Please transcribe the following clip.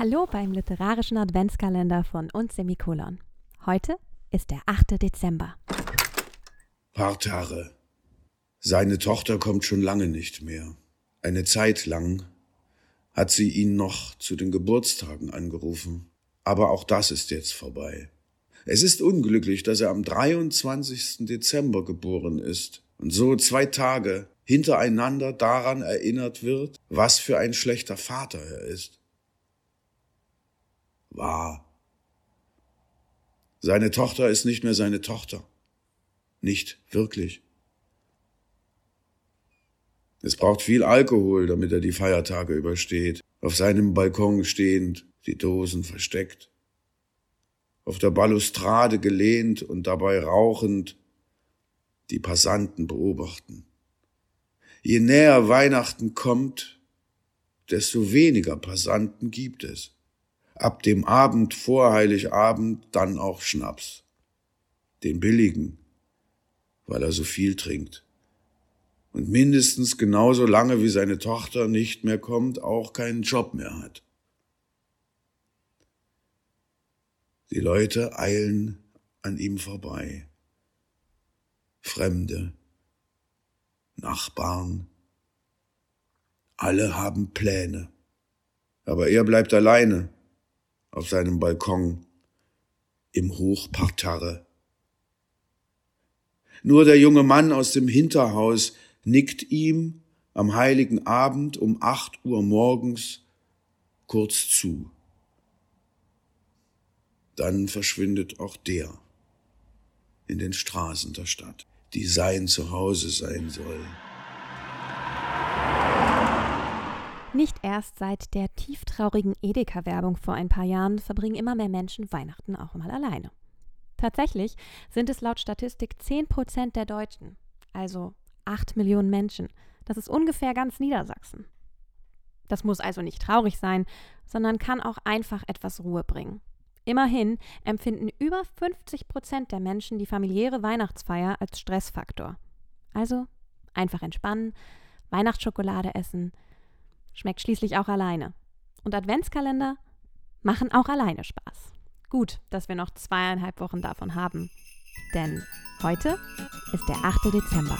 Hallo beim literarischen Adventskalender von uns Semikolon. Heute ist der 8. Dezember. Partare. Seine Tochter kommt schon lange nicht mehr. Eine Zeit lang hat sie ihn noch zu den Geburtstagen angerufen. Aber auch das ist jetzt vorbei. Es ist unglücklich, dass er am 23. Dezember geboren ist und so zwei Tage hintereinander daran erinnert wird, was für ein schlechter Vater er ist. Seine Tochter ist nicht mehr seine Tochter. Nicht wirklich. Es braucht viel Alkohol, damit er die Feiertage übersteht. Auf seinem Balkon stehend, die Dosen versteckt. Auf der Balustrade gelehnt und dabei rauchend die Passanten beobachten. Je näher Weihnachten kommt, desto weniger Passanten gibt es. Ab dem Abend vor Heiligabend dann auch Schnaps. Den billigen, weil er so viel trinkt. Und mindestens genauso lange wie seine Tochter nicht mehr kommt, auch keinen Job mehr hat. Die Leute eilen an ihm vorbei. Fremde, Nachbarn, alle haben Pläne. Aber er bleibt alleine auf seinem Balkon im Hochparterre. Nur der junge Mann aus dem Hinterhaus nickt ihm am heiligen Abend um acht Uhr morgens kurz zu. Dann verschwindet auch der in den Straßen der Stadt, die sein Zuhause sein soll. Nicht erst seit der tieftraurigen Edeka-Werbung vor ein paar Jahren verbringen immer mehr Menschen Weihnachten auch mal alleine. Tatsächlich sind es laut Statistik 10 Prozent der Deutschen, also 8 Millionen Menschen. Das ist ungefähr ganz Niedersachsen. Das muss also nicht traurig sein, sondern kann auch einfach etwas Ruhe bringen. Immerhin empfinden über 50 Prozent der Menschen die familiäre Weihnachtsfeier als Stressfaktor. Also einfach entspannen, Weihnachtsschokolade essen, schmeckt schließlich auch alleine. Und Adventskalender machen auch alleine Spaß. Gut, dass wir noch zweieinhalb Wochen davon haben. Denn heute ist der 8. Dezember.